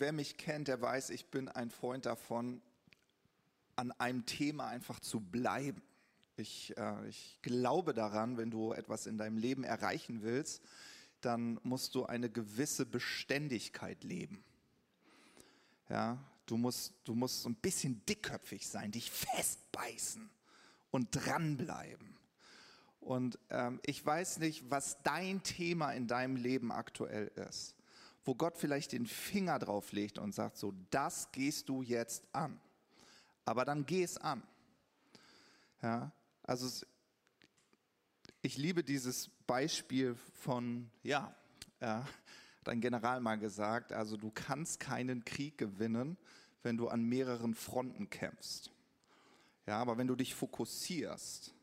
wer mich kennt, der weiß, ich bin ein Freund davon, an einem Thema einfach zu bleiben. Ich, äh, ich glaube daran, wenn du etwas in deinem Leben erreichen willst, dann musst du eine gewisse Beständigkeit leben. Ja, du musst, du musst so ein bisschen dickköpfig sein, dich festbeißen und dranbleiben. Und ähm, ich weiß nicht, was dein Thema in deinem Leben aktuell ist, wo Gott vielleicht den Finger drauf legt und sagt, so, das gehst du jetzt an. Aber dann geh es an. Ja, also ich liebe dieses Beispiel von, ja, äh, dein General mal gesagt, also du kannst keinen Krieg gewinnen, wenn du an mehreren Fronten kämpfst. Ja, aber wenn du dich fokussierst,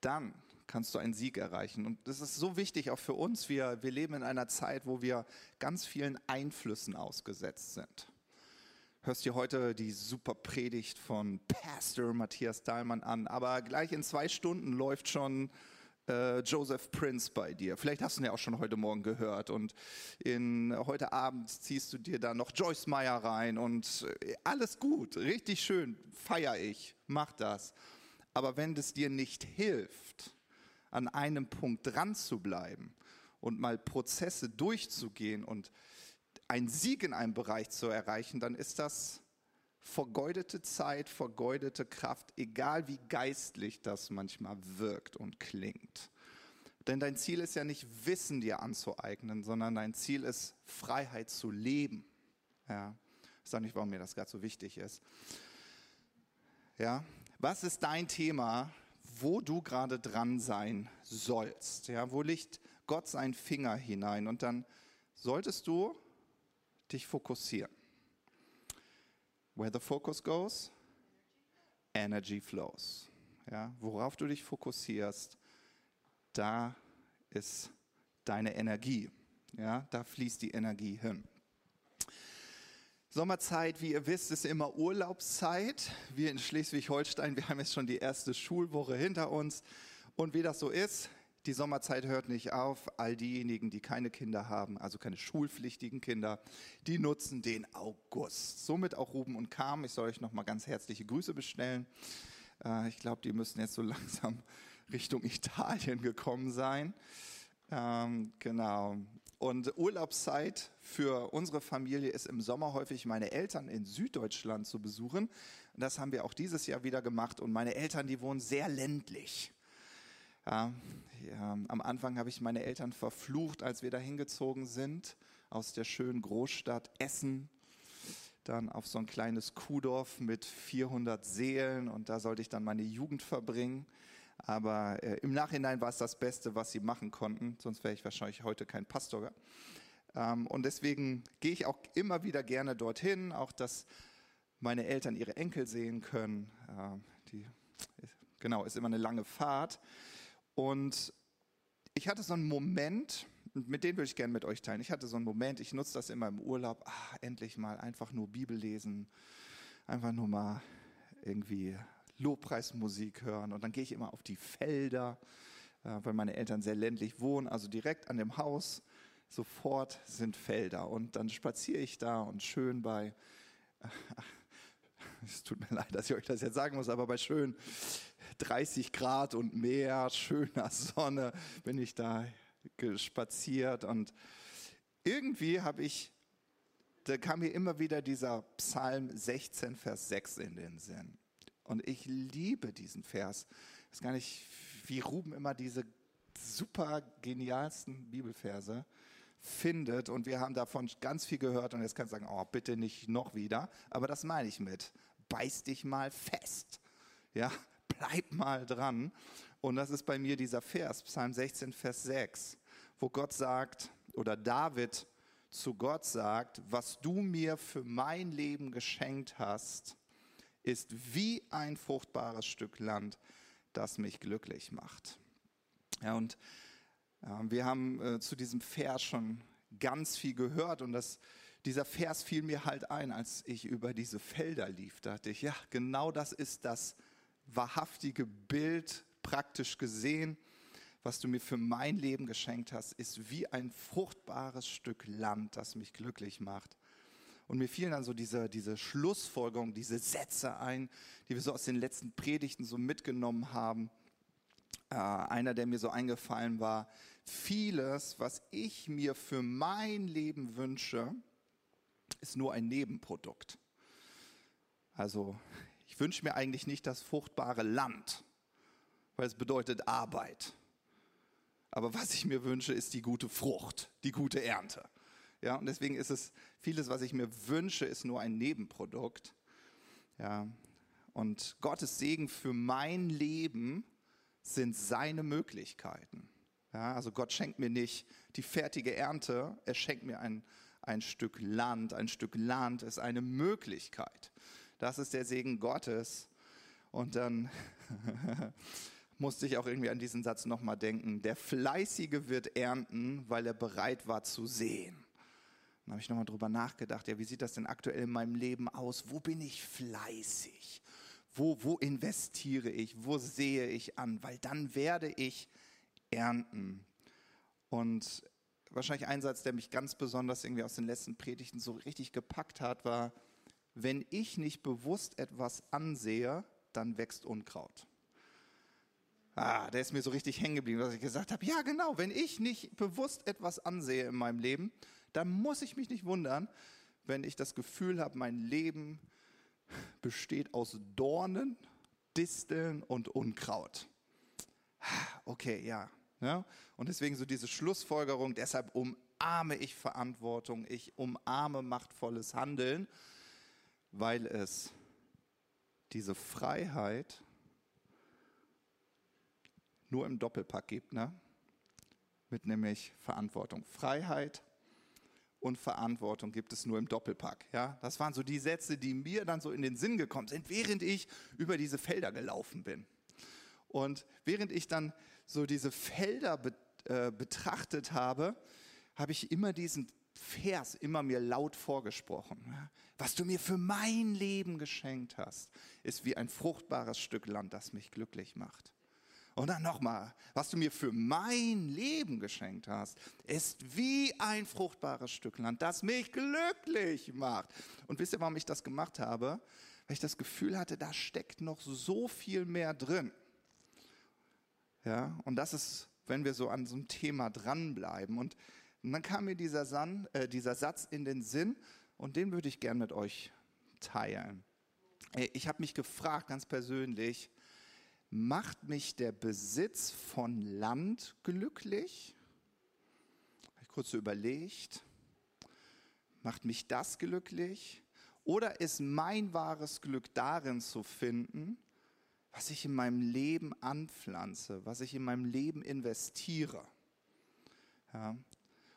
dann kannst du einen Sieg erreichen. Und das ist so wichtig auch für uns. Wir, wir leben in einer Zeit, wo wir ganz vielen Einflüssen ausgesetzt sind. Hörst dir heute die super Predigt von Pastor Matthias Dahlmann an, aber gleich in zwei Stunden läuft schon äh, Joseph Prince bei dir. Vielleicht hast du ihn ja auch schon heute Morgen gehört. Und in, heute Abend ziehst du dir da noch Joyce Meyer rein und äh, alles gut, richtig schön, feier ich, mach das. Aber wenn es dir nicht hilft, an einem Punkt dran zu bleiben und mal Prozesse durchzugehen und einen Sieg in einem Bereich zu erreichen, dann ist das vergeudete Zeit, vergeudete Kraft, egal wie geistlich das manchmal wirkt und klingt. Denn dein Ziel ist ja nicht Wissen dir anzueignen, sondern dein Ziel ist Freiheit zu leben. Ja, ich sage nicht, warum mir das gerade so wichtig ist. Ja, was ist dein Thema, wo du gerade dran sein sollst? Ja, wo liegt Gott seinen Finger hinein? Und dann solltest du dich fokussieren. Where the focus goes, energy flows. Ja, worauf du dich fokussierst, da ist deine Energie. Ja, da fließt die Energie hin. Sommerzeit, wie ihr wisst, ist immer Urlaubszeit. Wir in Schleswig-Holstein, wir haben jetzt schon die erste Schulwoche hinter uns. Und wie das so ist, die Sommerzeit hört nicht auf. All diejenigen, die keine Kinder haben, also keine schulpflichtigen Kinder, die nutzen den August. Somit auch Ruben und Kam. Ich soll euch nochmal ganz herzliche Grüße bestellen. Äh, ich glaube, die müssen jetzt so langsam Richtung Italien gekommen sein. Ähm, genau. Und Urlaubszeit für unsere Familie ist im Sommer häufig meine Eltern in Süddeutschland zu besuchen. das haben wir auch dieses Jahr wieder gemacht. Und meine Eltern, die wohnen sehr ländlich. Ja, ja, am Anfang habe ich meine Eltern verflucht, als wir da hingezogen sind, aus der schönen Großstadt Essen, dann auf so ein kleines Kuhdorf mit 400 Seelen und da sollte ich dann meine Jugend verbringen. Aber äh, im Nachhinein war es das Beste, was sie machen konnten, sonst wäre ich wahrscheinlich heute kein Pastor. Ähm, und deswegen gehe ich auch immer wieder gerne dorthin, auch dass meine Eltern ihre Enkel sehen können. Äh, die, genau, ist immer eine lange Fahrt. Und ich hatte so einen Moment, mit dem würde ich gerne mit euch teilen. Ich hatte so einen Moment, ich nutze das immer im Urlaub, ah, endlich mal einfach nur Bibel lesen, einfach nur mal irgendwie Lobpreismusik hören. Und dann gehe ich immer auf die Felder, äh, weil meine Eltern sehr ländlich wohnen, also direkt an dem Haus. Sofort sind Felder. Und dann spaziere ich da und schön bei, es tut mir leid, dass ich euch das jetzt sagen muss, aber bei schön 30 Grad und mehr, schöner Sonne bin ich da spaziert und irgendwie habe ich, da kam mir immer wieder dieser Psalm 16, Vers 6 in den Sinn. Und ich liebe diesen Vers. Ich weiß gar nicht, wie Ruben immer diese super genialsten Bibelverse findet. Und wir haben davon ganz viel gehört. Und jetzt kannst du sagen, oh, bitte nicht noch wieder. Aber das meine ich mit. Beiß dich mal fest. Ja, bleib mal dran. Und das ist bei mir dieser Vers, Psalm 16, Vers 6, wo Gott sagt, oder David zu Gott sagt, was du mir für mein Leben geschenkt hast, ist wie ein fruchtbares Stück Land, das mich glücklich macht. Ja, und äh, wir haben äh, zu diesem Vers schon ganz viel gehört und das, dieser Vers fiel mir halt ein, als ich über diese Felder lief. Da dachte ich, ja, genau das ist das wahrhaftige Bild praktisch gesehen, was du mir für mein Leben geschenkt hast, ist wie ein fruchtbares Stück Land, das mich glücklich macht. Und mir fielen dann so diese, diese Schlussfolgerungen, diese Sätze ein, die wir so aus den letzten Predigten so mitgenommen haben. Äh, einer, der mir so eingefallen war, vieles, was ich mir für mein Leben wünsche, ist nur ein Nebenprodukt. Also ich wünsche mir eigentlich nicht das fruchtbare Land, weil es bedeutet Arbeit. Aber was ich mir wünsche, ist die gute Frucht, die gute Ernte. Ja, und deswegen ist es vieles, was ich mir wünsche, ist nur ein Nebenprodukt. Ja, und Gottes Segen für mein Leben sind seine Möglichkeiten. Ja, also Gott schenkt mir nicht die fertige Ernte, er schenkt mir ein, ein Stück Land. Ein Stück Land ist eine Möglichkeit. Das ist der Segen Gottes. Und dann musste ich auch irgendwie an diesen Satz nochmal denken. Der Fleißige wird ernten, weil er bereit war zu sehen. Dann habe ich nochmal drüber nachgedacht, ja, wie sieht das denn aktuell in meinem Leben aus? Wo bin ich fleißig? Wo, wo investiere ich? Wo sehe ich an? Weil dann werde ich ernten. Und wahrscheinlich ein Satz, der mich ganz besonders irgendwie aus den letzten Predigten so richtig gepackt hat, war, wenn ich nicht bewusst etwas ansehe, dann wächst Unkraut. Ah, der ist mir so richtig hängen geblieben, dass ich gesagt habe, ja genau, wenn ich nicht bewusst etwas ansehe in meinem Leben, dann muss ich mich nicht wundern, wenn ich das Gefühl habe, mein Leben besteht aus Dornen, Disteln und Unkraut. Okay, ja. ja. Und deswegen so diese Schlussfolgerung, deshalb umarme ich Verantwortung, ich umarme machtvolles Handeln, weil es diese Freiheit nur im Doppelpack gibt, ne? mit nämlich Verantwortung. Freiheit und Verantwortung gibt es nur im Doppelpack. Ja? Das waren so die Sätze, die mir dann so in den Sinn gekommen sind, während ich über diese Felder gelaufen bin. Und während ich dann so diese Felder äh, betrachtet habe, habe ich immer diesen Vers immer mir laut vorgesprochen. Was du mir für mein Leben geschenkt hast, ist wie ein fruchtbares Stück Land, das mich glücklich macht. Und dann nochmal, was du mir für mein Leben geschenkt hast, ist wie ein fruchtbares Stück Land, das mich glücklich macht. Und wisst ihr, warum ich das gemacht habe? Weil ich das Gefühl hatte, da steckt noch so viel mehr drin. Ja, und das ist, wenn wir so an so einem Thema dranbleiben. Und, und dann kam mir dieser, San, äh, dieser Satz in den Sinn und den würde ich gern mit euch teilen. Ich habe mich gefragt, ganz persönlich, Macht mich der Besitz von Land glücklich? Habe ich kurz so überlegt. Macht mich das glücklich? Oder ist mein wahres Glück darin zu finden, was ich in meinem Leben anpflanze, was ich in meinem Leben investiere? Ja.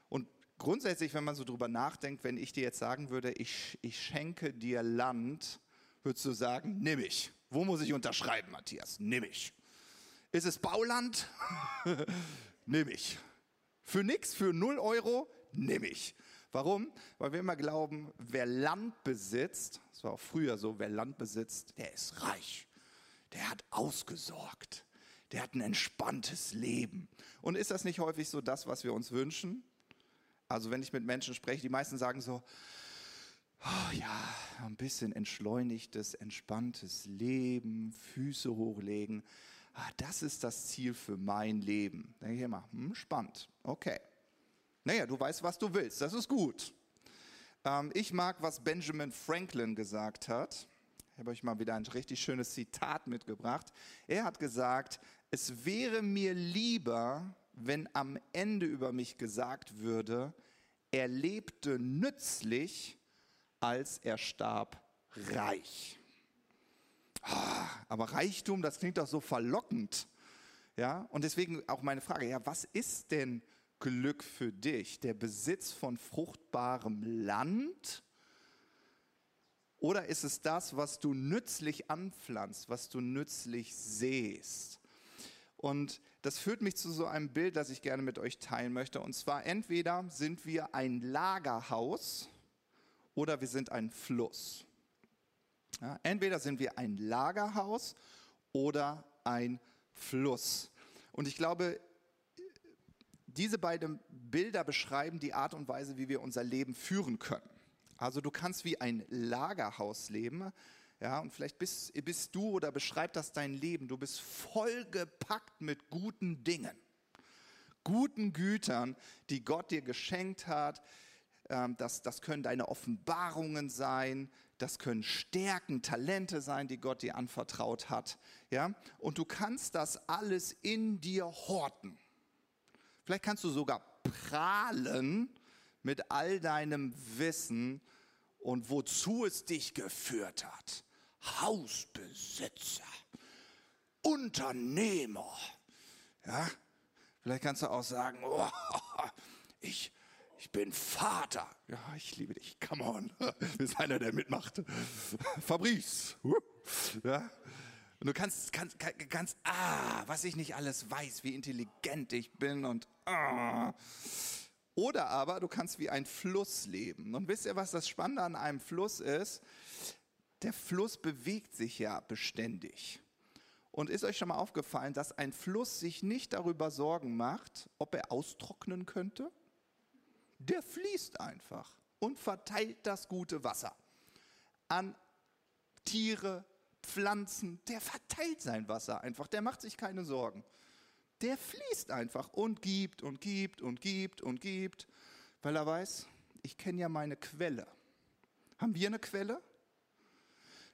Und grundsätzlich, wenn man so drüber nachdenkt, wenn ich dir jetzt sagen würde, ich, ich schenke dir Land, würdest du sagen, nimm ich. Wo muss ich unterschreiben, Matthias? Nimm ich. Ist es Bauland? Nimm ich. Für nichts, für 0 Euro? Nimm ich. Warum? Weil wir immer glauben, wer Land besitzt, das war auch früher so, wer Land besitzt, der ist reich. Der hat ausgesorgt. Der hat ein entspanntes Leben. Und ist das nicht häufig so das, was wir uns wünschen? Also wenn ich mit Menschen spreche, die meisten sagen so, oh ja, ein bisschen entschleunigtes, entspanntes Leben, Füße hochlegen. Ah, das ist das Ziel für mein Leben. Denke ich immer, hm, spannend, okay. Naja, du weißt, was du willst, das ist gut. Ähm, ich mag, was Benjamin Franklin gesagt hat. Ich habe euch mal wieder ein richtig schönes Zitat mitgebracht. Er hat gesagt, es wäre mir lieber, wenn am Ende über mich gesagt würde, er lebte nützlich, als er starb, reich. Ah, aber Reichtum, das klingt doch so verlockend. Ja, und deswegen auch meine Frage, ja, was ist denn Glück für dich? Der Besitz von fruchtbarem Land? Oder ist es das, was du nützlich anpflanzt, was du nützlich sähst? Und das führt mich zu so einem Bild, das ich gerne mit euch teilen möchte. Und zwar entweder sind wir ein Lagerhaus, oder wir sind ein Fluss. Ja, entweder sind wir ein Lagerhaus oder ein Fluss. Und ich glaube, diese beiden Bilder beschreiben die Art und Weise, wie wir unser Leben führen können. Also du kannst wie ein Lagerhaus leben. Ja, und vielleicht bist, bist du oder beschreibt das dein Leben. Du bist vollgepackt mit guten Dingen, guten Gütern, die Gott dir geschenkt hat. Ähm, das, das können deine Offenbarungen sein, das können Stärken, Talente sein, die Gott dir anvertraut hat. Ja? Und du kannst das alles in dir horten. Vielleicht kannst du sogar prahlen mit all deinem Wissen und wozu es dich geführt hat. Hausbesitzer, Unternehmer. Ja? Vielleicht kannst du auch sagen, oh, ich, ich bin Vater. Ja, ich liebe dich. Come on. Ist einer, der mitmacht. Fabrice. Ja. Und du kannst, kannst, kannst, ah, was ich nicht alles weiß, wie intelligent ich bin und ah. Oder aber du kannst wie ein Fluss leben. Und wisst ihr, was das Spannende an einem Fluss ist? Der Fluss bewegt sich ja beständig. Und ist euch schon mal aufgefallen, dass ein Fluss sich nicht darüber Sorgen macht, ob er austrocknen könnte? Der fließt einfach und verteilt das gute Wasser an Tiere, Pflanzen. Der verteilt sein Wasser einfach, der macht sich keine Sorgen. Der fließt einfach und gibt und gibt und gibt und gibt, weil er weiß, ich kenne ja meine Quelle. Haben wir eine Quelle?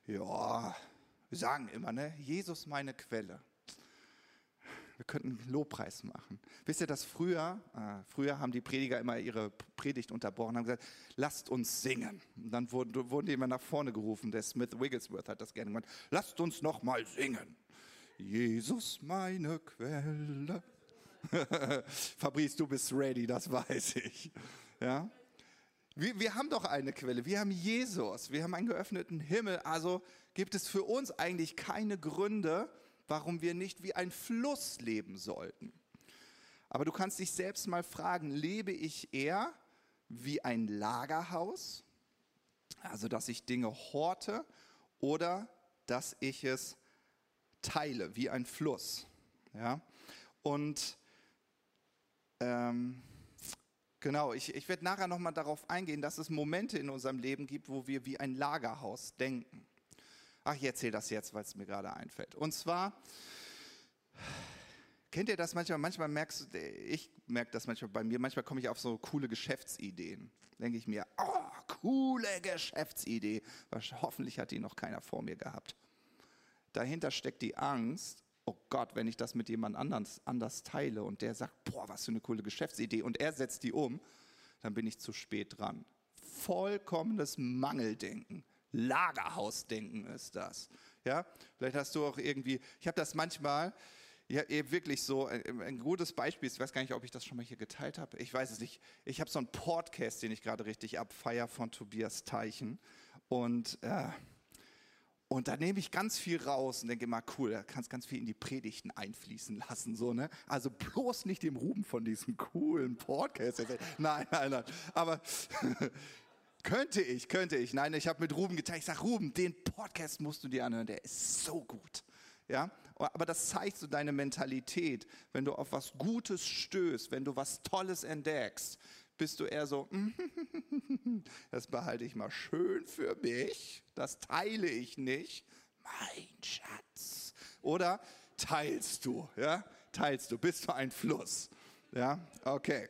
Ja, wir sagen immer, ne? Jesus meine Quelle wir könnten Lobpreis machen. Wisst ihr, dass früher, äh, früher haben die Prediger immer ihre Predigt unterbrochen, haben gesagt, lasst uns singen. Und dann wurden, wurden die immer nach vorne gerufen. Der Smith Wigglesworth hat das gerne gemacht. Lasst uns noch mal singen. Jesus, meine Quelle. Fabrice, du bist ready, das weiß ich. Ja? Wir, wir haben doch eine Quelle, wir haben Jesus, wir haben einen geöffneten Himmel. Also gibt es für uns eigentlich keine Gründe, warum wir nicht wie ein Fluss leben sollten. Aber du kannst dich selbst mal fragen, lebe ich eher wie ein Lagerhaus, also dass ich Dinge horte, oder dass ich es teile, wie ein Fluss. Ja? Und ähm, genau, ich, ich werde nachher nochmal darauf eingehen, dass es Momente in unserem Leben gibt, wo wir wie ein Lagerhaus denken. Ach, ich erzähle das jetzt, weil es mir gerade einfällt. Und zwar, kennt ihr das manchmal? Manchmal merkst du, ich merke das manchmal bei mir, manchmal komme ich auf so coole Geschäftsideen. Denke ich mir, oh, coole Geschäftsidee. Hoffentlich hat die noch keiner vor mir gehabt. Dahinter steckt die Angst, oh Gott, wenn ich das mit jemand anders, anders teile und der sagt, boah, was für eine coole Geschäftsidee und er setzt die um, dann bin ich zu spät dran. Vollkommenes Mangeldenken. Lagerhausdenken ist das. Ja, vielleicht hast du auch irgendwie, ich habe das manchmal, ja, wirklich so, ein, ein, gutes Beispiel, ich weiß gar nicht, ob ich das schon mal hier geteilt habe, ich weiß es nicht. Ich habe so einen Podcast, den ich gerade richtig abfeier von Tobias Teichen und äh, und da nehme ich ganz viel raus und denke immer, cool, da kannst ganz viel in die Predigten einfließen lassen. So, ne? Also bloß nicht dem Ruben von diesem coolen Podcast. Nein, nein, nein. Aber Könnte ich, könnte ich. Nein, ich habe mit Ruben geteilt. Ich sage, Ruben, den Podcast musst du dir anhören, der ist so gut. Ja, aber das zeigt so deine Mentalität. Wenn du auf was Gutes stößt, wenn du was Tolles entdeckst, bist du eher so, das behalte ich mal schön für mich, das teile ich nicht. Mein Schatz. Oder teilst du, ja? Teilst du, bist du ein Fluss. Ja, okay.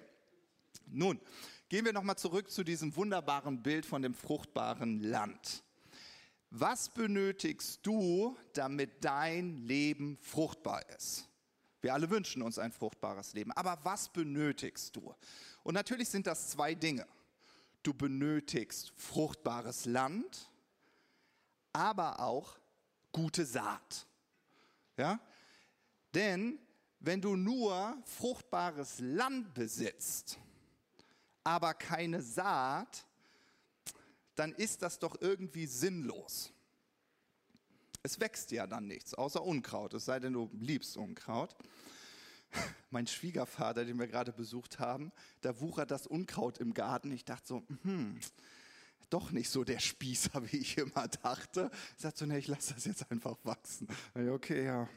Nun, Gehen wir nochmal zurück zu diesem wunderbaren Bild von dem fruchtbaren Land. Was benötigst du, damit dein Leben fruchtbar ist? Wir alle wünschen uns ein fruchtbares Leben. Aber was benötigst du? Und natürlich sind das zwei Dinge. Du benötigst fruchtbares Land, aber auch gute Saat. Ja? Denn wenn du nur fruchtbares Land besitzt, aber keine Saat, dann ist das doch irgendwie sinnlos. Es wächst ja dann nichts, außer Unkraut, es sei denn, du liebst Unkraut. Mein Schwiegervater, den wir gerade besucht haben, da wuchert das Unkraut im Garten. Ich dachte so, hm, doch nicht so der Spießer, wie ich immer dachte. Ich sagte so, nee, ich lasse das jetzt einfach wachsen. Okay, ja,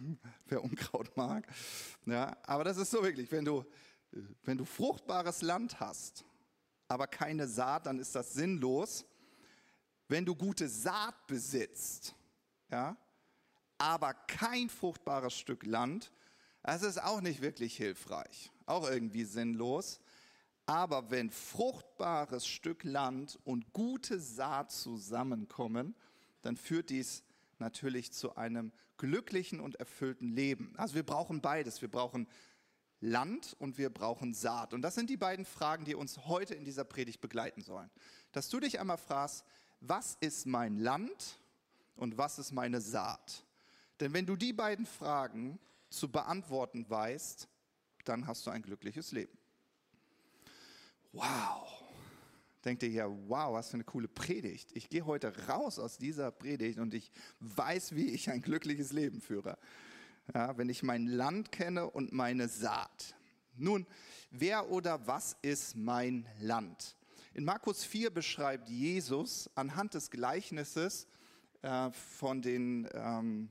wer Unkraut mag. Ja, aber das ist so wirklich, wenn du wenn du fruchtbares Land hast, aber keine Saat, dann ist das sinnlos. Wenn du gute Saat besitzt, ja, aber kein fruchtbares Stück Land, das ist auch nicht wirklich hilfreich, auch irgendwie sinnlos. Aber wenn fruchtbares Stück Land und gute Saat zusammenkommen, dann führt dies natürlich zu einem glücklichen und erfüllten Leben. Also wir brauchen beides. Wir brauchen Land und wir brauchen Saat. Und das sind die beiden Fragen, die uns heute in dieser Predigt begleiten sollen. Dass du dich einmal fragst, was ist mein Land und was ist meine Saat? Denn wenn du die beiden Fragen zu beantworten weißt, dann hast du ein glückliches Leben. Wow. Denkt ihr ja, wow, was für eine coole Predigt. Ich gehe heute raus aus dieser Predigt und ich weiß, wie ich ein glückliches Leben führe ja, wenn ich mein Land kenne und meine Saat. Nun, wer oder was ist mein Land? In Markus 4 beschreibt Jesus anhand des Gleichnisses äh, von den, ähm,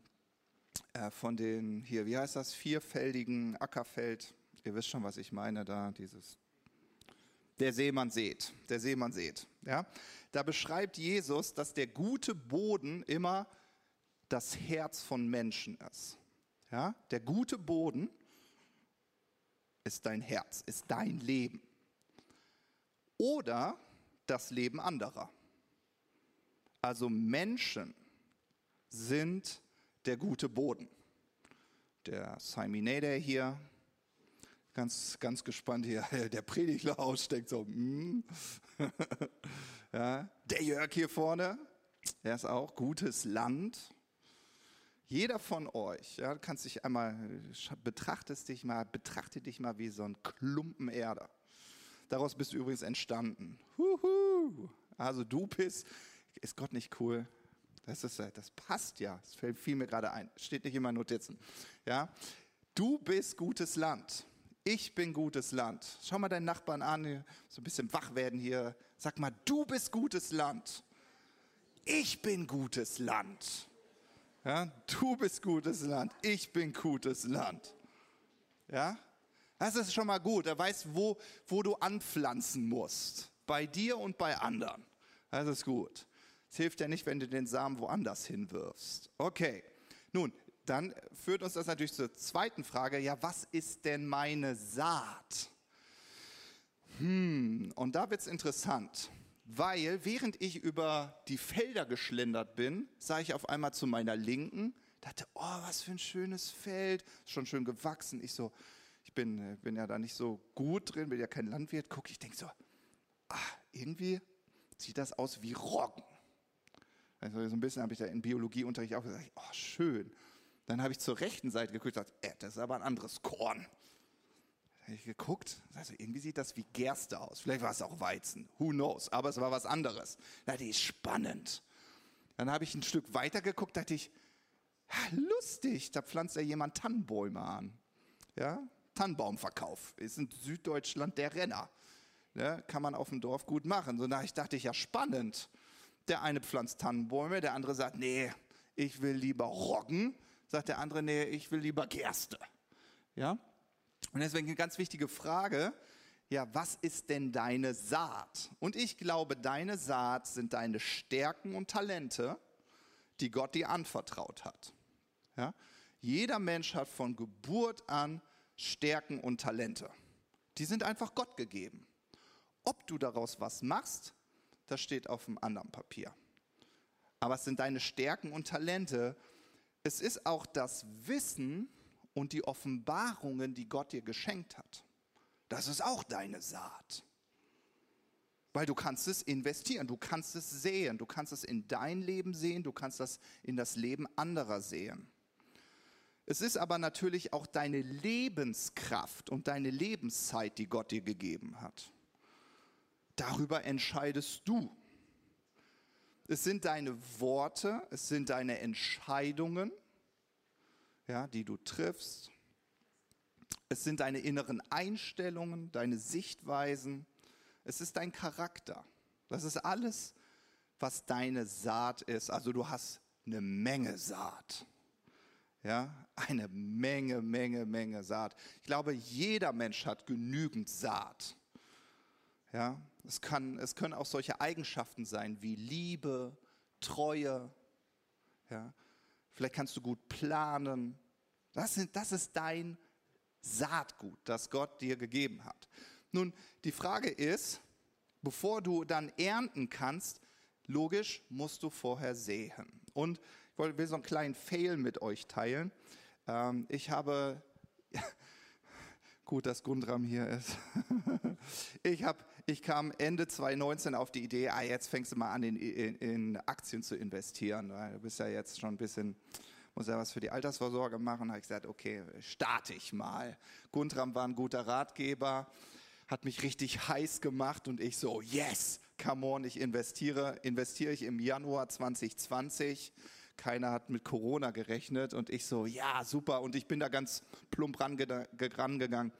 äh, von den, hier, wie heißt das, vierfeldigen Ackerfeld, ihr wisst schon, was ich meine, da dieses, der Seemann seht, der Seemann seht, ja. Da beschreibt Jesus, dass der gute Boden immer das Herz von Menschen ist. Ja, der gute Boden ist dein Herz, ist dein Leben. Oder das Leben anderer. Also Menschen sind der gute Boden. Der Siminator hier, ganz, ganz gespannt hier, der Predigler aussteckt so. Mm. ja, der Jörg hier vorne, der ist auch gutes Land. Jeder von euch, ja, kannst dich einmal, betrachtest dich mal, betrachte dich mal wie so ein Klumpen Erde. Daraus bist du übrigens entstanden. Huhu. Also du bist, ist Gott nicht cool? Das, ist, das passt ja. Das fällt viel mir gerade ein. Steht nicht in meinen Notizen. Ja? Du bist gutes Land. Ich bin gutes Land. Schau mal deinen Nachbarn an, so ein bisschen wach werden hier. Sag mal, du bist gutes Land. Ich bin gutes Land. Ja, du bist gutes Land, ich bin gutes Land. Ja, das ist schon mal gut. Er weiß, wo, wo du anpflanzen musst. Bei dir und bei anderen. Das ist gut. Es hilft ja nicht, wenn du den Samen woanders hinwirfst. Okay, nun, dann führt uns das natürlich zur zweiten Frage. Ja, was ist denn meine Saat? Hm, und da wird es interessant weil während ich über die Felder geschlendert bin, sah ich auf einmal zu meiner Linken, dachte, oh, was für ein schönes Feld, ist schon schön gewachsen. Ich so, ich bin, äh, bin ja da nicht so gut drin, bin ja kein Landwirt, gucke ich, denke so, ah, irgendwie sieht das aus wie Roggen. Also so ein bisschen habe ich da in Biologieunterricht auch gesagt, oh, schön. Dann habe ich zur rechten Seite geguckt und gesagt, äh, das ist aber ein anderes Korn habe ich geguckt, also irgendwie sieht das wie Gerste aus. Vielleicht war es auch Weizen, who knows, aber es war was anderes. Da dachte ich, spannend. Dann habe ich ein Stück weiter geguckt, dachte ich, lustig, da pflanzt ja jemand Tannenbäume an. Ja, Tannenbaumverkauf ist in Süddeutschland der Renner. Ja, kann man auf dem Dorf gut machen. So, da dachte ich, ja, spannend. Der eine pflanzt Tannenbäume, der andere sagt, nee, ich will lieber Roggen. Sagt der andere, nee, ich will lieber Gerste. Ja, und deswegen eine ganz wichtige Frage, ja, was ist denn deine Saat? Und ich glaube, deine Saat sind deine Stärken und Talente, die Gott dir anvertraut hat. Ja? Jeder Mensch hat von Geburt an Stärken und Talente. Die sind einfach Gott gegeben. Ob du daraus was machst, das steht auf einem anderen Papier. Aber es sind deine Stärken und Talente. Es ist auch das Wissen, und die Offenbarungen, die Gott dir geschenkt hat. Das ist auch deine Saat. Weil du kannst es investieren, du kannst es sehen, du kannst es in dein Leben sehen, du kannst das in das Leben anderer sehen. Es ist aber natürlich auch deine Lebenskraft und deine Lebenszeit, die Gott dir gegeben hat. Darüber entscheidest du. Es sind deine Worte, es sind deine Entscheidungen, ja, die du triffst. Es sind deine inneren Einstellungen, deine Sichtweisen. Es ist dein Charakter. Das ist alles, was deine Saat ist. Also du hast eine Menge Saat. Ja, eine Menge, Menge, Menge Saat. Ich glaube, jeder Mensch hat genügend Saat. Ja, es, kann, es können auch solche Eigenschaften sein wie Liebe, Treue. Ja, vielleicht kannst du gut planen. Das, sind, das ist dein Saatgut, das Gott dir gegeben hat. Nun, die Frage ist, bevor du dann ernten kannst, logisch musst du vorher säen. Und ich will so einen kleinen Fail mit euch teilen. Ähm, ich habe, gut, dass Gundram hier ist. ich, hab, ich kam Ende 2019 auf die Idee, ah, jetzt fängst du mal an, in, in, in Aktien zu investieren. Du bist ja jetzt schon ein bisschen muss ja was für die Altersvorsorge machen. Da habe ich gesagt, okay, starte ich mal. Guntram war ein guter Ratgeber, hat mich richtig heiß gemacht und ich so, yes, come on, ich investiere. Investiere ich im Januar 2020. Keiner hat mit Corona gerechnet und ich so, ja, super. Und ich bin da ganz plump rangegangen.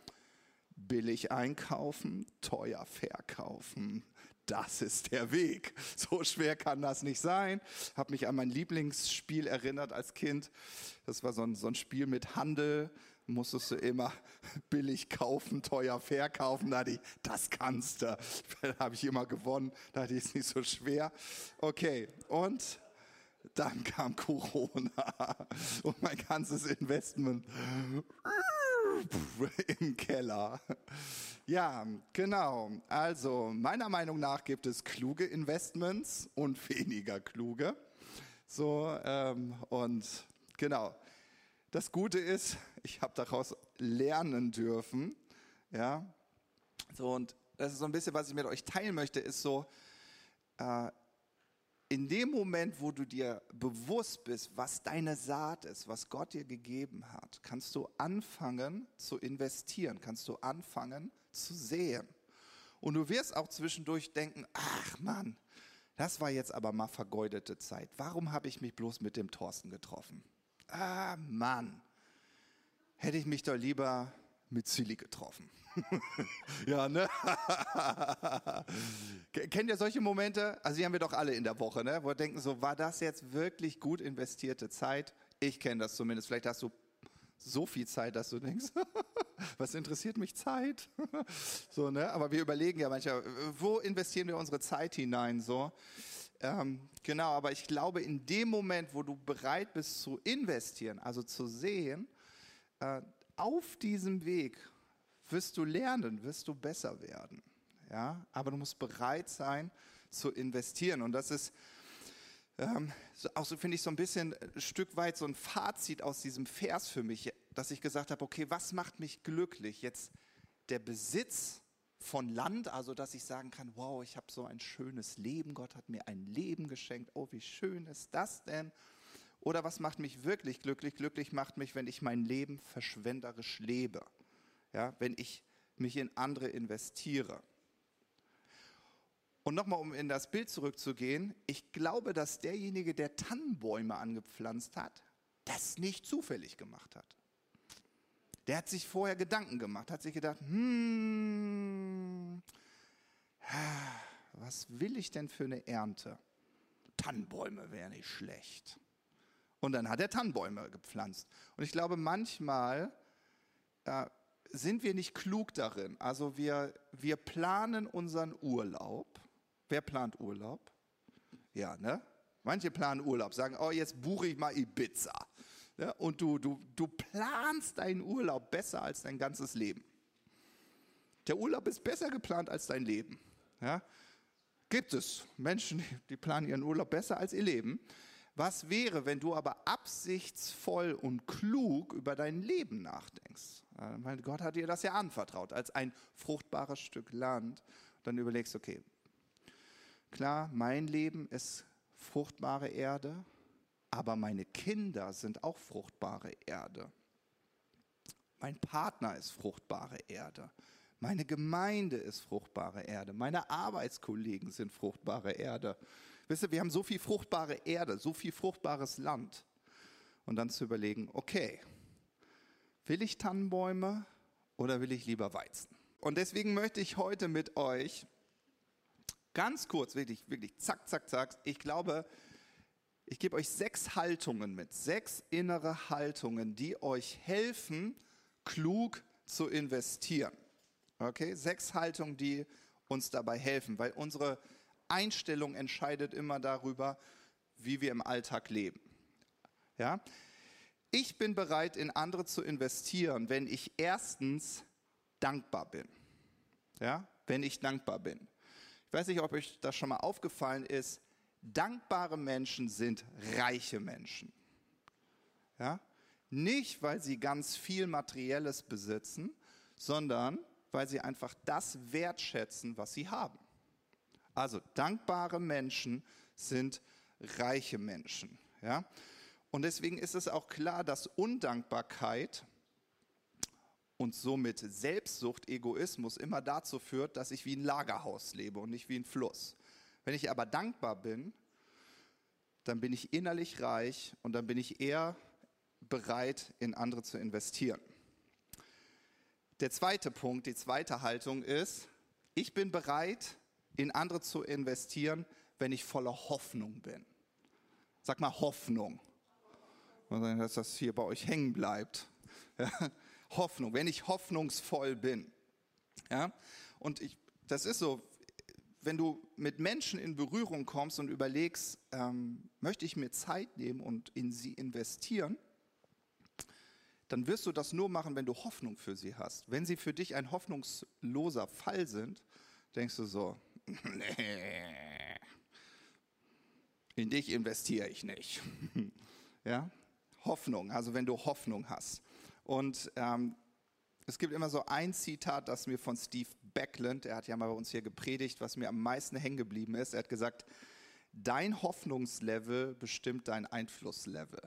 Billig einkaufen, teuer verkaufen das ist der Weg. So schwer kann das nicht sein. Habe mich an mein Lieblingsspiel erinnert als Kind. Das war so ein, so ein Spiel mit Handel. Musstest du immer billig kaufen, teuer verkaufen. Da ich, das kannst du. Da habe ich immer gewonnen. Da hatte ich es nicht so schwer. Okay, und dann kam Corona und mein ganzes Investment im Keller. Ja, genau. Also meiner Meinung nach gibt es kluge Investments und weniger kluge. So ähm, und genau. Das Gute ist, ich habe daraus lernen dürfen. Ja, so und das ist so ein bisschen, was ich mit euch teilen möchte, ist so. Äh, in dem Moment, wo du dir bewusst bist, was deine Saat ist, was Gott dir gegeben hat, kannst du anfangen zu investieren, kannst du anfangen zu sehen. Und du wirst auch zwischendurch denken, ach Mann, das war jetzt aber mal vergeudete Zeit. Warum habe ich mich bloß mit dem Thorsten getroffen? Ah Mann, hätte ich mich doch lieber mit Silly getroffen. ja, ne? Kennt ihr solche Momente? Also die haben wir doch alle in der Woche, ne? Wo wir denken so, war das jetzt wirklich gut investierte Zeit? Ich kenne das zumindest. Vielleicht hast du so viel Zeit, dass du denkst, was interessiert mich Zeit? so, ne? Aber wir überlegen ja manchmal, wo investieren wir unsere Zeit hinein? So. Ähm, genau, aber ich glaube, in dem Moment, wo du bereit bist zu investieren, also zu sehen, äh, auf diesem Weg wirst du lernen, wirst du besser werden. Ja, aber du musst bereit sein zu investieren. Und das ist ähm, auch so, finde ich, so ein bisschen ein Stück weit so ein Fazit aus diesem Vers für mich, dass ich gesagt habe, okay, was macht mich glücklich? Jetzt der Besitz von Land, also dass ich sagen kann, wow, ich habe so ein schönes Leben, Gott hat mir ein Leben geschenkt, oh, wie schön ist das denn? Oder was macht mich wirklich glücklich? Glücklich macht mich, wenn ich mein Leben verschwenderisch lebe, ja, wenn ich mich in andere investiere. Und nochmal, um in das Bild zurückzugehen, ich glaube, dass derjenige, der Tannenbäume angepflanzt hat, das nicht zufällig gemacht hat. Der hat sich vorher Gedanken gemacht, hat sich gedacht, hm, was will ich denn für eine Ernte? Tannenbäume wäre nicht schlecht. Und dann hat er Tannenbäume gepflanzt. Und ich glaube, manchmal äh, sind wir nicht klug darin. Also wir, wir planen unseren Urlaub Wer plant Urlaub? Ja, ne? Manche planen Urlaub, sagen, oh, jetzt buche ich mal Ibiza. Ja, und du, du, du planst deinen Urlaub besser als dein ganzes Leben. Der Urlaub ist besser geplant als dein Leben. Ja? Gibt es Menschen, die planen ihren Urlaub besser als ihr Leben. Was wäre, wenn du aber absichtsvoll und klug über dein Leben nachdenkst? Weil Gott hat dir das ja anvertraut als ein fruchtbares Stück Land. Dann überlegst, okay, Klar, mein Leben ist fruchtbare Erde, aber meine Kinder sind auch fruchtbare Erde. Mein Partner ist fruchtbare Erde. Meine Gemeinde ist fruchtbare Erde. Meine Arbeitskollegen sind fruchtbare Erde. Wisst ihr, wir haben so viel fruchtbare Erde, so viel fruchtbares Land. Und dann zu überlegen, okay, will ich Tannenbäume oder will ich lieber Weizen? Und deswegen möchte ich heute mit euch Ganz kurz, wirklich, wirklich, zack, zack, zack. Ich glaube, Ich gebe euch sechs Haltungen mit, sechs innere Haltungen, die euch helfen, klug zu investieren. Okay, sechs Haltungen, die uns dabei helfen, weil unsere Einstellung entscheidet immer darüber, wie wir im Alltag leben. Ja? Ich bin bereit, in andere zu investieren, wenn ich erstens dankbar bin. Ja? Wenn ich dankbar bin. Ich weiß nicht, ob euch das schon mal aufgefallen ist. Dankbare Menschen sind reiche Menschen. Ja? Nicht, weil sie ganz viel Materielles besitzen, sondern weil sie einfach das wertschätzen, was sie haben. Also dankbare Menschen sind reiche Menschen. Ja? Und deswegen ist es auch klar, dass Undankbarkeit und somit Selbstsucht, Egoismus immer dazu führt, dass ich wie ein Lagerhaus lebe und nicht wie ein Fluss. Wenn ich aber dankbar bin, dann bin ich innerlich reich und dann bin ich eher bereit, in andere zu investieren. Der zweite Punkt, die zweite Haltung ist, ich bin bereit, in andere zu investieren, wenn ich voller Hoffnung bin. Sag mal Hoffnung. Dass das hier bei euch hängen bleibt. Ja? Hoffnung, wenn ich hoffnungsvoll bin. Ja? Und ich, das ist so, wenn du mit Menschen in Berührung kommst und überlegst, ähm, möchte ich mir Zeit nehmen und in sie investieren, dann wirst du das nur machen, wenn du Hoffnung für sie hast. Wenn sie für dich ein hoffnungsloser Fall sind, denkst du so, in dich investiere ich nicht. ja? Hoffnung, also wenn du Hoffnung hast. Und ähm, es gibt immer so ein Zitat, das mir von Steve Backland, er hat ja mal bei uns hier gepredigt, was mir am meisten hängen geblieben ist. Er hat gesagt, dein Hoffnungslevel bestimmt dein Einflusslevel.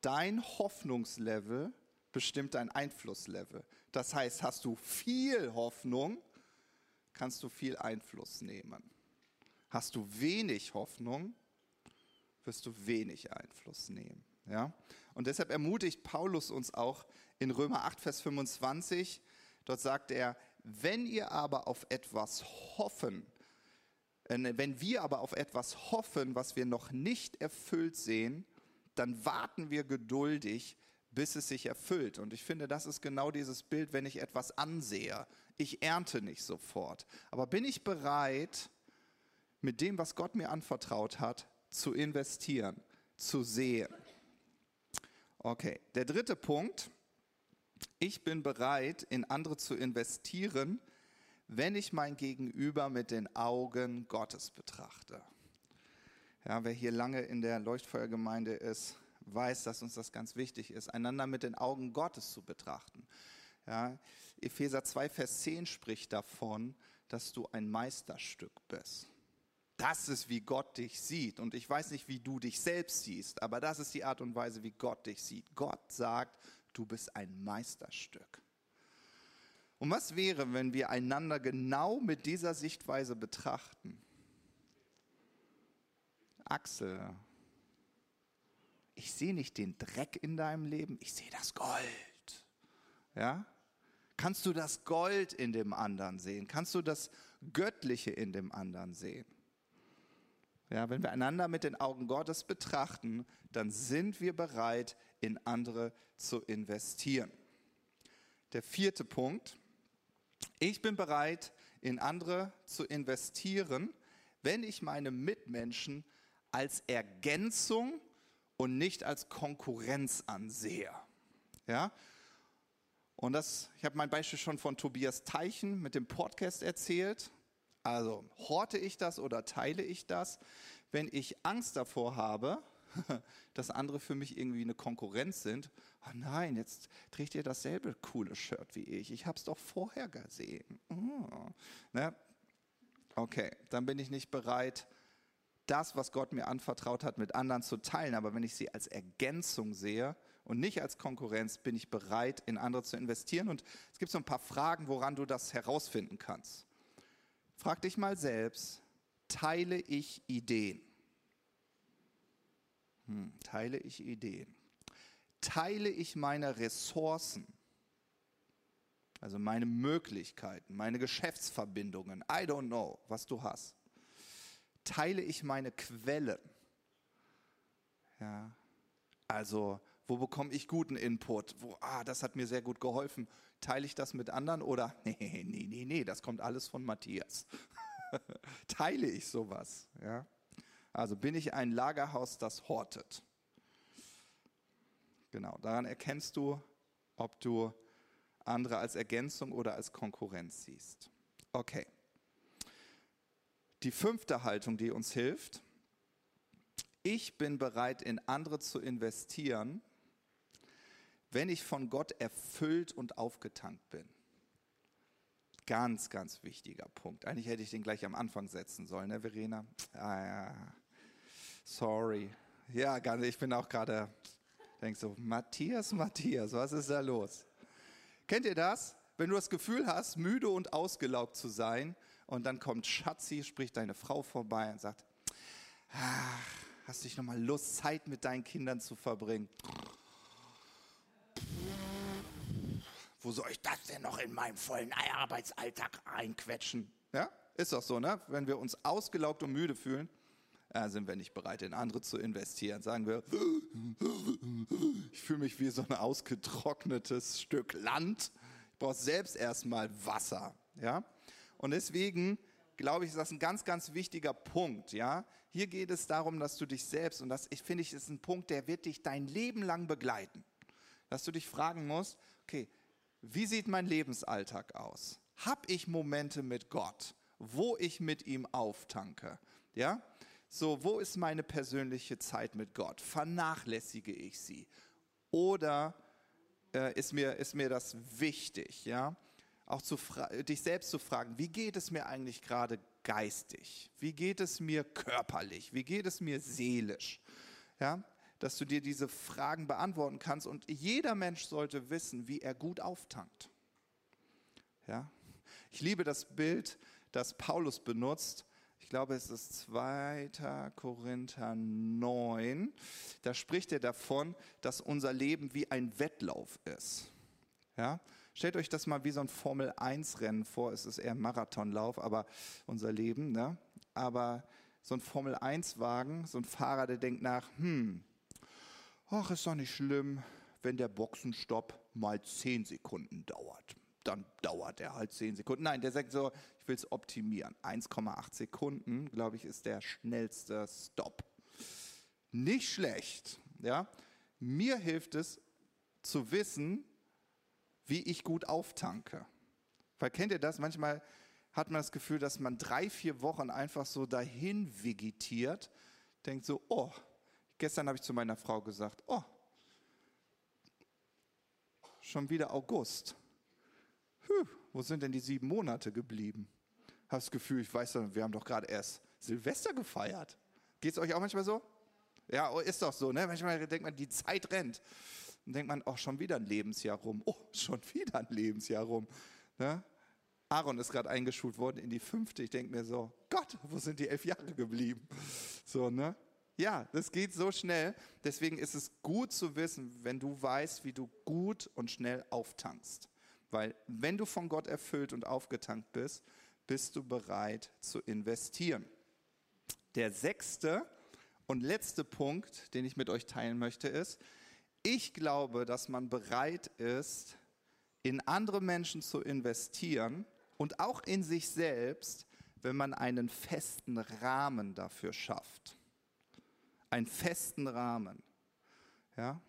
Dein Hoffnungslevel bestimmt dein Einflusslevel. Das heißt, hast du viel Hoffnung, kannst du viel Einfluss nehmen. Hast du wenig Hoffnung, wirst du wenig Einfluss nehmen. Ja? Und deshalb ermutigt Paulus uns auch in Römer 8, Vers 25. Dort sagt er, wenn ihr aber auf etwas hoffen, äh, wenn wir aber auf etwas hoffen, was wir noch nicht erfüllt sehen, dann warten wir geduldig, bis es sich erfüllt. Und ich finde, das ist genau dieses Bild, wenn ich etwas ansehe. Ich ernte nicht sofort. Aber bin ich bereit, mit dem, was Gott mir anvertraut hat, zu investieren, zu sehen? Okay, der dritte Punkt. Ich bin bereit, in andere zu investieren, wenn ich mein Gegenüber mit den Augen Gottes betrachte. Ja, wer hier lange in der Leuchtfeuergemeinde ist, weiß, dass uns das ganz wichtig ist, einander mit den Augen Gottes zu betrachten. Ja, Epheser 2, Vers 10 spricht davon, dass du ein Meisterstück bist. Das ist, wie Gott dich sieht. Und ich weiß nicht, wie du dich selbst siehst, aber das ist die Art und Weise, wie Gott dich sieht. Gott sagt, du bist ein Meisterstück. Und was wäre, wenn wir einander genau mit dieser Sichtweise betrachten? Axel, ich sehe nicht den Dreck in deinem Leben, ich sehe das Gold. Ja? Kannst du das Gold in dem anderen sehen? Kannst du das Göttliche in dem anderen sehen? Ja, wenn wir einander mit den Augen Gottes betrachten, dann sind wir bereit, in andere zu investieren. Der vierte Punkt. Ich bin bereit, in andere zu investieren, wenn ich meine Mitmenschen als Ergänzung und nicht als Konkurrenz ansehe. Ja? Und das, ich habe mein Beispiel schon von Tobias Teichen mit dem Podcast erzählt. Also horte ich das oder teile ich das, wenn ich Angst davor habe, dass andere für mich irgendwie eine Konkurrenz sind. Oh nein, jetzt trägt ihr dasselbe coole Shirt wie ich. Ich habe es doch vorher gesehen. Oh. Ne? Okay, dann bin ich nicht bereit, das, was Gott mir anvertraut hat, mit anderen zu teilen. Aber wenn ich sie als Ergänzung sehe und nicht als Konkurrenz, bin ich bereit, in andere zu investieren. Und es gibt so ein paar Fragen, woran du das herausfinden kannst. Frag dich mal selbst, teile ich Ideen? Hm, teile ich Ideen? Teile ich meine Ressourcen? Also meine Möglichkeiten, meine Geschäftsverbindungen, I don't know, was du hast. Teile ich meine Quellen? Ja. Also, wo bekomme ich guten Input? Wo, ah, das hat mir sehr gut geholfen. Teile ich das mit anderen oder? Nee, nee, nee, nee, das kommt alles von Matthias. Teile ich sowas? Ja. Also bin ich ein Lagerhaus, das hortet. Genau, daran erkennst du, ob du andere als Ergänzung oder als Konkurrenz siehst. Okay. Die fünfte Haltung, die uns hilft, ich bin bereit, in andere zu investieren, wenn ich von Gott erfüllt und aufgetankt bin. Ganz, ganz wichtiger Punkt. Eigentlich hätte ich den gleich am Anfang setzen sollen, ne, Verena? Ah, ja. Sorry. Ja, ich bin auch gerade, denk so, Matthias, Matthias, was ist da los? Kennt ihr das? Wenn du das Gefühl hast, müde und ausgelaugt zu sein, und dann kommt Schatzi, spricht deine Frau vorbei und sagt, ach, hast du nicht nochmal Lust, Zeit mit deinen Kindern zu verbringen? Wo soll ich das denn noch in meinem vollen Arbeitsalltag einquetschen? Ja, ist doch so, ne? Wenn wir uns ausgelaugt und müde fühlen, äh, sind wir nicht bereit, in andere zu investieren. Sagen wir, ich fühle mich wie so ein ausgetrocknetes Stück Land. Ich brauche selbst erstmal Wasser. Ja? Und deswegen glaube ich, ist das ein ganz, ganz wichtiger Punkt. Ja? Hier geht es darum, dass du dich selbst, und das ich finde ich, ist ein Punkt, der wird dich dein Leben lang begleiten. Dass du dich fragen musst, okay, wie sieht mein Lebensalltag aus? Hab ich Momente mit Gott, wo ich mit ihm auftanke? Ja? So, wo ist meine persönliche Zeit mit Gott? Vernachlässige ich sie? Oder äh, ist, mir, ist mir das wichtig? Ja? Auch zu dich selbst zu fragen, wie geht es mir eigentlich gerade geistig? Wie geht es mir körperlich? Wie geht es mir seelisch? Ja? Dass du dir diese Fragen beantworten kannst und jeder Mensch sollte wissen, wie er gut auftankt. Ja? Ich liebe das Bild, das Paulus benutzt ich glaube, es ist 2. Korinther 9, da spricht er davon, dass unser Leben wie ein Wettlauf ist. Ja? Stellt euch das mal wie so ein Formel-1-Rennen vor. Es ist eher ein Marathonlauf, aber unser Leben. Ne? Aber so ein Formel-1-Wagen, so ein Fahrer, der denkt nach, hm, ach, ist doch nicht schlimm, wenn der Boxenstopp mal 10 Sekunden dauert dann dauert er halt 10 Sekunden. Nein, der sagt so, ich will es optimieren. 1,8 Sekunden, glaube ich, ist der schnellste Stop. Nicht schlecht. Ja? Mir hilft es zu wissen, wie ich gut auftanke. Weil kennt ihr das? Manchmal hat man das Gefühl, dass man drei, vier Wochen einfach so dahin vegetiert, denkt so, oh, gestern habe ich zu meiner Frau gesagt, oh, schon wieder August wo sind denn die sieben Monate geblieben? Habe das Gefühl, ich weiß, wir haben doch gerade erst Silvester gefeiert. Geht es euch auch manchmal so? Ja, oh, ist doch so, ne? Manchmal denkt man, die Zeit rennt. Dann denkt man, oh, schon wieder ein Lebensjahr rum. Oh, schon wieder ein Lebensjahr rum. Ne? Aaron ist gerade eingeschult worden in die fünfte. Ich denke mir so, Gott, wo sind die elf Jahre geblieben? So, ne? Ja, das geht so schnell. Deswegen ist es gut zu wissen, wenn du weißt, wie du gut und schnell auftankst. Weil wenn du von Gott erfüllt und aufgetankt bist, bist du bereit zu investieren. Der sechste und letzte Punkt, den ich mit euch teilen möchte, ist, ich glaube, dass man bereit ist, in andere Menschen zu investieren und auch in sich selbst, wenn man einen festen Rahmen dafür schafft. Einen festen Rahmen. Ja?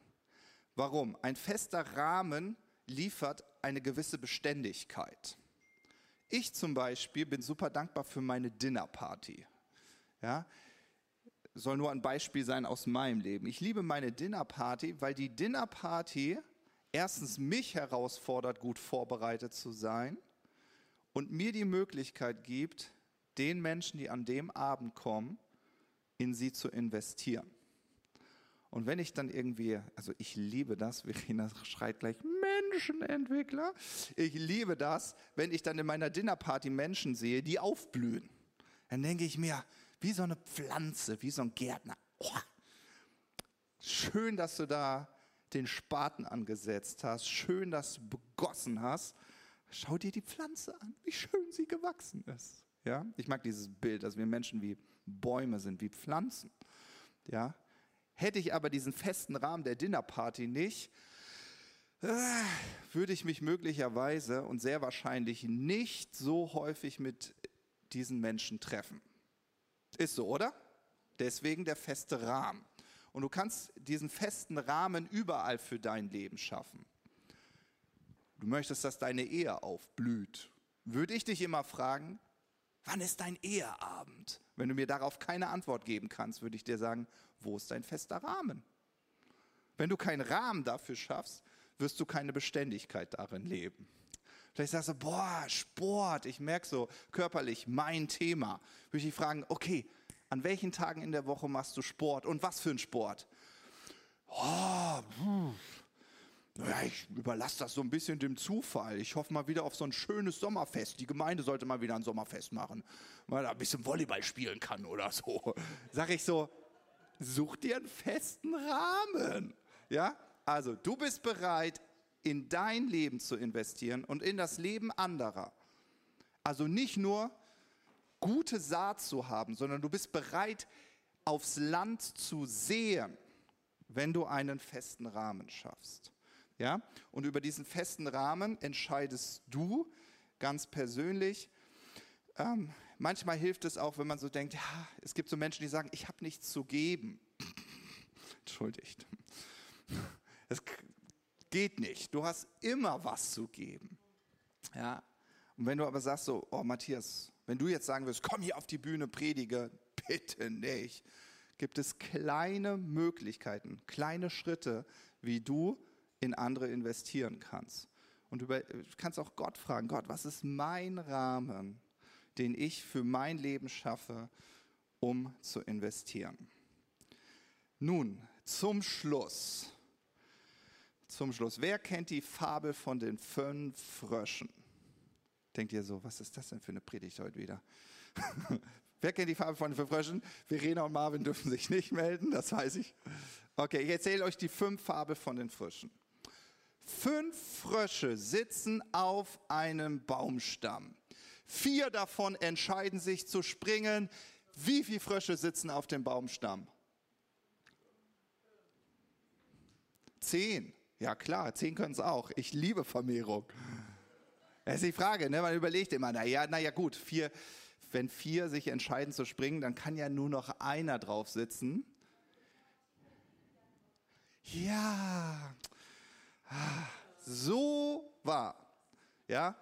Warum? Ein fester Rahmen liefert eine gewisse Beständigkeit. Ich zum Beispiel bin super dankbar für meine Dinnerparty. Ja, soll nur ein Beispiel sein aus meinem Leben. Ich liebe meine Dinnerparty, weil die Dinnerparty erstens mich herausfordert, gut vorbereitet zu sein und mir die Möglichkeit gibt, den Menschen, die an dem Abend kommen, in sie zu investieren. Und wenn ich dann irgendwie, also ich liebe das, Verena schreit gleich, Menschenentwickler. Ich liebe das, wenn ich dann in meiner Dinnerparty Menschen sehe, die aufblühen. Dann denke ich mir, wie so eine Pflanze, wie so ein Gärtner. Oh, schön, dass du da den Spaten angesetzt hast. Schön, dass du begossen hast. Schau dir die Pflanze an, wie schön sie gewachsen ist. Ja, ich mag dieses Bild, dass wir Menschen wie Bäume sind, wie Pflanzen. Ja, Hätte ich aber diesen festen Rahmen der Dinnerparty nicht, äh, würde ich mich möglicherweise und sehr wahrscheinlich nicht so häufig mit diesen Menschen treffen. Ist so, oder? Deswegen der feste Rahmen. Und du kannst diesen festen Rahmen überall für dein Leben schaffen. Du möchtest, dass deine Ehe aufblüht. Würde ich dich immer fragen, wann ist dein Eheabend? Wenn du mir darauf keine Antwort geben kannst, würde ich dir sagen, wo ist dein fester Rahmen? Wenn du keinen Rahmen dafür schaffst, wirst du keine Beständigkeit darin leben. Vielleicht sagst du, boah, Sport, ich merke so körperlich, mein Thema. Würde ich dich fragen, okay, an welchen Tagen in der Woche machst du Sport und was für ein Sport? Oh, naja, ich überlasse das so ein bisschen dem Zufall. Ich hoffe mal wieder auf so ein schönes Sommerfest. Die Gemeinde sollte mal wieder ein Sommerfest machen, weil er ein bisschen Volleyball spielen kann oder so. Sag ich so, such dir einen festen Rahmen. Ja, also du bist bereit, in dein Leben zu investieren und in das Leben anderer. Also nicht nur gute Saat zu haben, sondern du bist bereit, aufs Land zu sehen, wenn du einen festen Rahmen schaffst. Ja? Und über diesen festen Rahmen entscheidest du ganz persönlich. Ähm, manchmal hilft es auch, wenn man so denkt, ja, es gibt so Menschen, die sagen, ich habe nichts zu geben. Entschuldigt. Es geht nicht. Du hast immer was zu geben. Ja? Und wenn du aber sagst so, oh Matthias, wenn du jetzt sagen wirst, komm hier auf die Bühne, predige, bitte nicht, gibt es kleine Möglichkeiten, kleine Schritte, wie du in andere investieren kannst. Und du kannst auch Gott fragen, Gott, was ist mein Rahmen, den ich für mein Leben schaffe, um zu investieren? Nun, zum Schluss. Zum Schluss. Wer kennt die Fabel von den fünf Fröschen? Denkt ihr so, was ist das denn für eine Predigt heute wieder? Wer kennt die Fabel von den fünf Fröschen? Verena und Marvin dürfen sich nicht melden, das weiß ich. Okay, ich erzähle euch die fünf Fabel von den Fröschen. Fünf Frösche sitzen auf einem Baumstamm. Vier davon entscheiden sich zu springen. Wie viele Frösche sitzen auf dem Baumstamm? Zehn. Ja klar, zehn können es auch. Ich liebe Vermehrung. Das ist die Frage, ne? man überlegt immer, naja, naja gut, vier, wenn vier sich entscheiden zu springen, dann kann ja nur noch einer drauf sitzen. Ja, so war. Ja?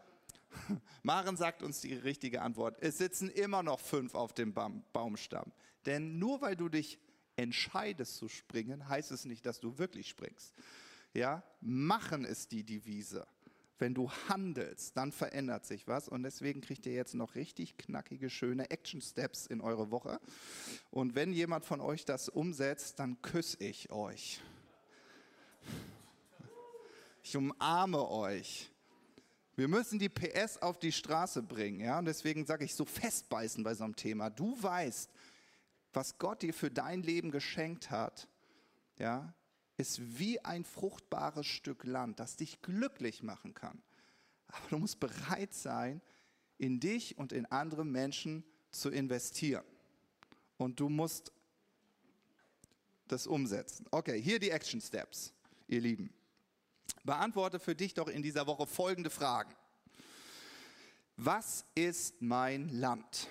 Maren sagt uns die richtige Antwort. Es sitzen immer noch fünf auf dem Baumstamm. Denn nur weil du dich entscheidest zu springen, heißt es nicht, dass du wirklich springst. Ja? Machen ist die Devise. Wenn du handelst, dann verändert sich was. Und deswegen kriegt ihr jetzt noch richtig knackige, schöne Action Steps in eure Woche. Und wenn jemand von euch das umsetzt, dann küsse ich euch. Ich umarme euch. Wir müssen die PS auf die Straße bringen, ja? Und deswegen sage ich so festbeißen bei so einem Thema. Du weißt, was Gott dir für dein Leben geschenkt hat, ja, ist wie ein fruchtbares Stück Land, das dich glücklich machen kann. Aber du musst bereit sein, in dich und in andere Menschen zu investieren. Und du musst das umsetzen. Okay, hier die Action Steps, ihr Lieben. Beantworte für dich doch in dieser Woche folgende Fragen. Was ist mein Land?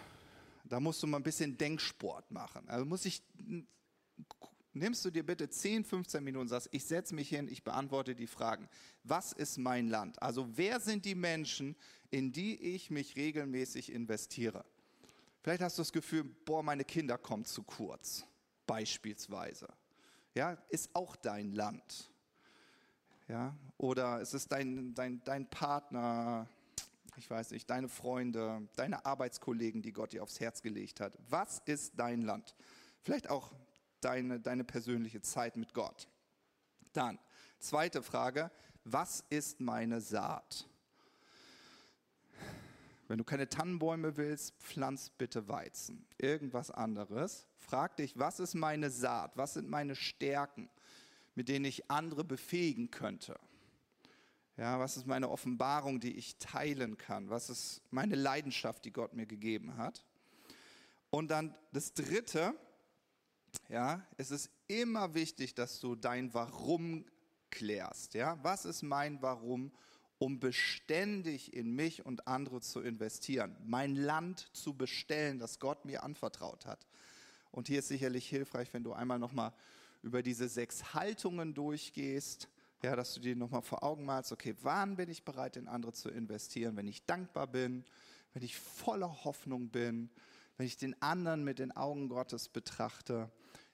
Da musst du mal ein bisschen Denksport machen. Also muss ich, nimmst du dir bitte 10, 15 Minuten und sagst, ich setze mich hin, ich beantworte die Fragen. Was ist mein Land? Also wer sind die Menschen, in die ich mich regelmäßig investiere? Vielleicht hast du das Gefühl, boah, meine Kinder kommen zu kurz, beispielsweise. Ja, ist auch dein Land. Ja? Oder es ist dein, dein, dein Partner, ich weiß nicht, deine Freunde, deine Arbeitskollegen, die Gott dir aufs Herz gelegt hat. Was ist dein Land? Vielleicht auch deine, deine persönliche Zeit mit Gott. Dann, zweite Frage, was ist meine Saat? Wenn du keine Tannenbäume willst, pflanz bitte Weizen. Irgendwas anderes. Frag dich, was ist meine Saat? Was sind meine Stärken? Mit denen ich andere befähigen könnte? Ja, was ist meine Offenbarung, die ich teilen kann? Was ist meine Leidenschaft, die Gott mir gegeben hat? Und dann das Dritte, Ja, es ist immer wichtig, dass du dein Warum klärst. Ja, was ist mein Warum? um beständig in mich und andere zu investieren, mein Land zu bestellen, das Gott mir anvertraut hat. Und hier ist sicherlich hilfreich, wenn du einmal nochmal über diese sechs Haltungen durchgehst, ja, dass du dir nochmal vor Augen malst, okay, wann bin ich bereit, in andere zu investieren, wenn ich dankbar bin, wenn ich voller Hoffnung bin, wenn ich den anderen mit den Augen Gottes betrachte,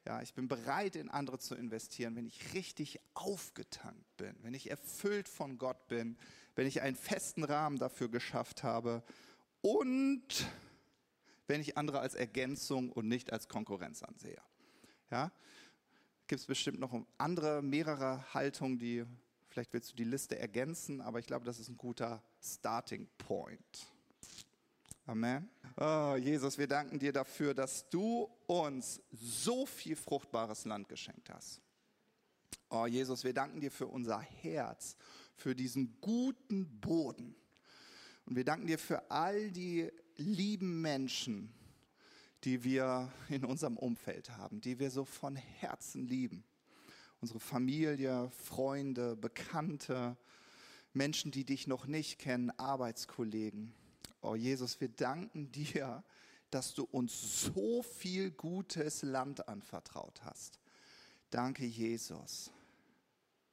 ja, ich bin bereit, in andere zu investieren, wenn ich richtig aufgetankt bin, wenn ich erfüllt von Gott bin, wenn ich einen festen Rahmen dafür geschafft habe und wenn ich andere als Ergänzung und nicht als Konkurrenz ansehe. Ja, gibt es bestimmt noch andere, mehrere Haltungen, die vielleicht willst du die Liste ergänzen, aber ich glaube, das ist ein guter Starting Point. Amen. Oh, Jesus, wir danken dir dafür, dass du uns so viel fruchtbares Land geschenkt hast. Oh, Jesus, wir danken dir für unser Herz, für diesen guten Boden. Und wir danken dir für all die lieben Menschen, die wir in unserem Umfeld haben, die wir so von Herzen lieben. Unsere Familie, Freunde, Bekannte, Menschen, die dich noch nicht kennen, Arbeitskollegen. Oh Jesus, wir danken dir, dass du uns so viel gutes Land anvertraut hast. Danke, Jesus.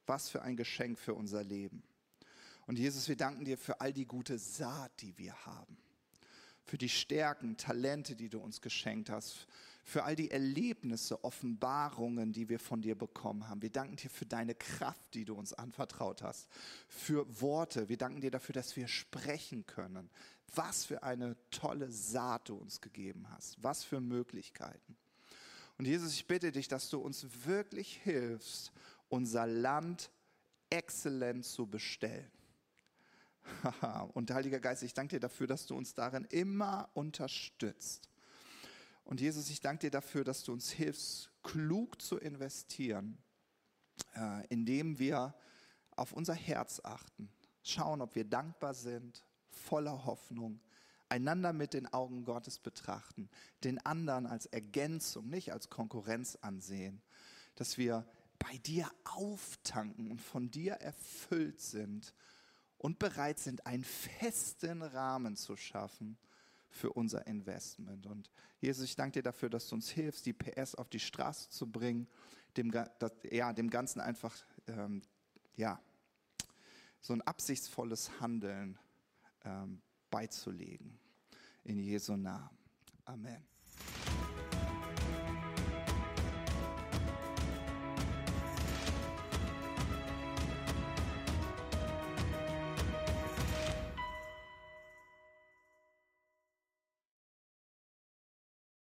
Was für ein Geschenk für unser Leben. Und Jesus, wir danken dir für all die gute Saat, die wir haben. Für die Stärken, Talente, die du uns geschenkt hast. Für all die Erlebnisse, Offenbarungen, die wir von dir bekommen haben. Wir danken dir für deine Kraft, die du uns anvertraut hast. Für Worte. Wir danken dir dafür, dass wir sprechen können. Was für eine tolle Saat du uns gegeben hast. Was für Möglichkeiten. Und Jesus, ich bitte dich, dass du uns wirklich hilfst, unser Land exzellent zu bestellen. Und Heiliger Geist, ich danke dir dafür, dass du uns darin immer unterstützt. Und Jesus, ich danke dir dafür, dass du uns hilfst, klug zu investieren, äh, indem wir auf unser Herz achten, schauen, ob wir dankbar sind, voller Hoffnung, einander mit den Augen Gottes betrachten, den anderen als Ergänzung, nicht als Konkurrenz ansehen, dass wir bei dir auftanken und von dir erfüllt sind und bereit sind, einen festen Rahmen zu schaffen für unser Investment. Und Jesus, ich danke dir dafür, dass du uns hilfst, die PS auf die Straße zu bringen, dem, das, ja, dem Ganzen einfach ähm, ja, so ein absichtsvolles Handeln ähm, beizulegen. In Jesu Namen. Amen.